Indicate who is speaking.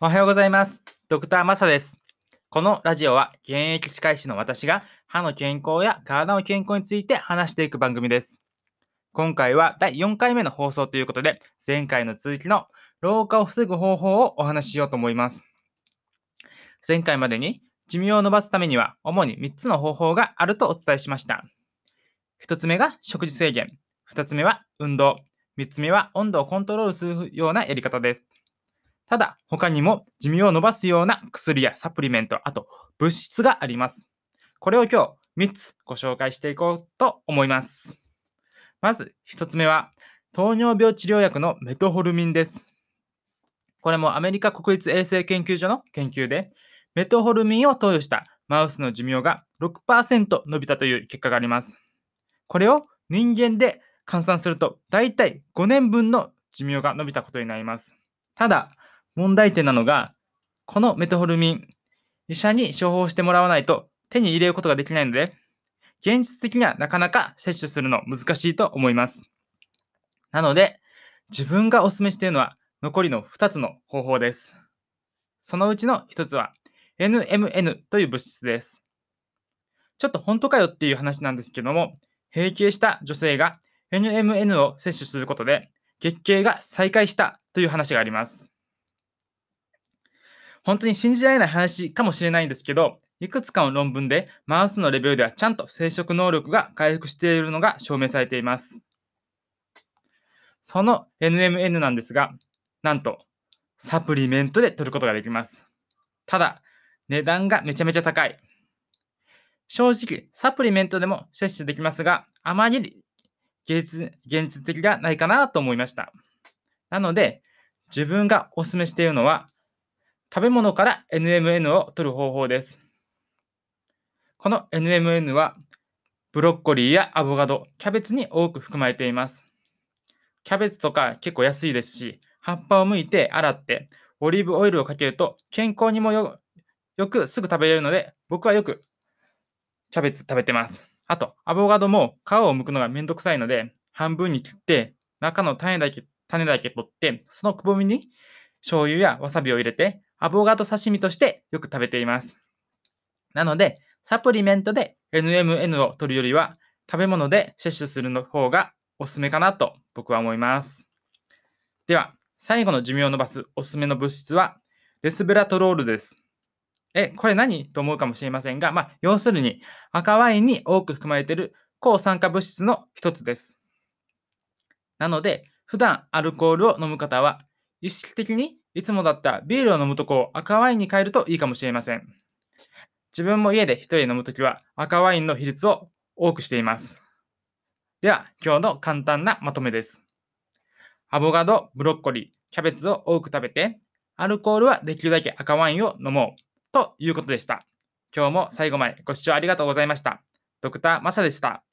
Speaker 1: おはようございます。ドクターマサです。このラジオは現役歯科医師の私が歯の健康や体の健康について話していく番組です。今回は第4回目の放送ということで、前回の続きの老化を防ぐ方法をお話ししようと思います。前回までに寿命を伸ばすためには主に3つの方法があるとお伝えしました。1つ目が食事制限、2つ目は運動、3つ目は温度をコントロールするようなやり方です。ただ、他にも寿命を伸ばすような薬やサプリメント、あと物質があります。これを今日3つご紹介していこうと思います。まず1つ目は、糖尿病治療薬のメトホルミンです。これもアメリカ国立衛生研究所の研究で、メトホルミンを投与したマウスの寿命が6%伸びたという結果があります。これを人間で換算すると、だいたい5年分の寿命が伸びたことになります。ただ、問題点なのが、このメトホルミン、医者に処方してもらわないと手に入れることができないので、現実的にはなかなか摂取するの難しいと思います。なので、自分がお勧めしているのは残りの2つの方法です。そのうちの1つは NMN という物質です。ちょっと本当かよっていう話なんですけども、閉経した女性が NMN を摂取することで月経が再開したという話があります。本当に信じられない話かもしれないんですけど、いくつかの論文でマウスのレベルではちゃんと生殖能力が回復しているのが証明されています。その NMN なんですが、なんとサプリメントで取ることができます。ただ、値段がめちゃめちゃ高い。正直、サプリメントでも摂取できますが、あまり現実的がないかなと思いました。なので、自分がお勧めしているのは、食べ物から NMN を取る方法です。この NMN は、ブロッコリーやアボカド、キャベツに多く含まれています。キャベツとか結構安いですし、葉っぱを剥いて洗って、オリーブオイルをかけると健康にもよくすぐ食べれるので、僕はよくキャベツ食べてます。あと、アボカドも皮を剥くのがめんどくさいので、半分に切って、中の種だけ、種だけ取って、そのくぼみに醤油やわさびを入れて、アボカド刺身としてよく食べています。なので、サプリメントで NMN を取るよりは、食べ物で摂取するの方がおすすめかなと僕は思います。では、最後の寿命を伸ばすおすすめの物質は、レスベラトロールです。え、これ何と思うかもしれませんが、まあ、要するに赤ワインに多く含まれている抗酸化物質の一つです。なので、普段アルコールを飲む方は、意識的にいつもだったビールを飲むとこを赤ワインに変えるといいかもしれません。自分も家で一人で飲むときは赤ワインの比率を多くしています。では、今日の簡単なまとめです。アボカド、ブロッコリー、キャベツを多く食べて、アルコールはできるだけ赤ワインを飲もう。ということでした。今日も最後までご視聴ありがとうございました。ドクターマサでした。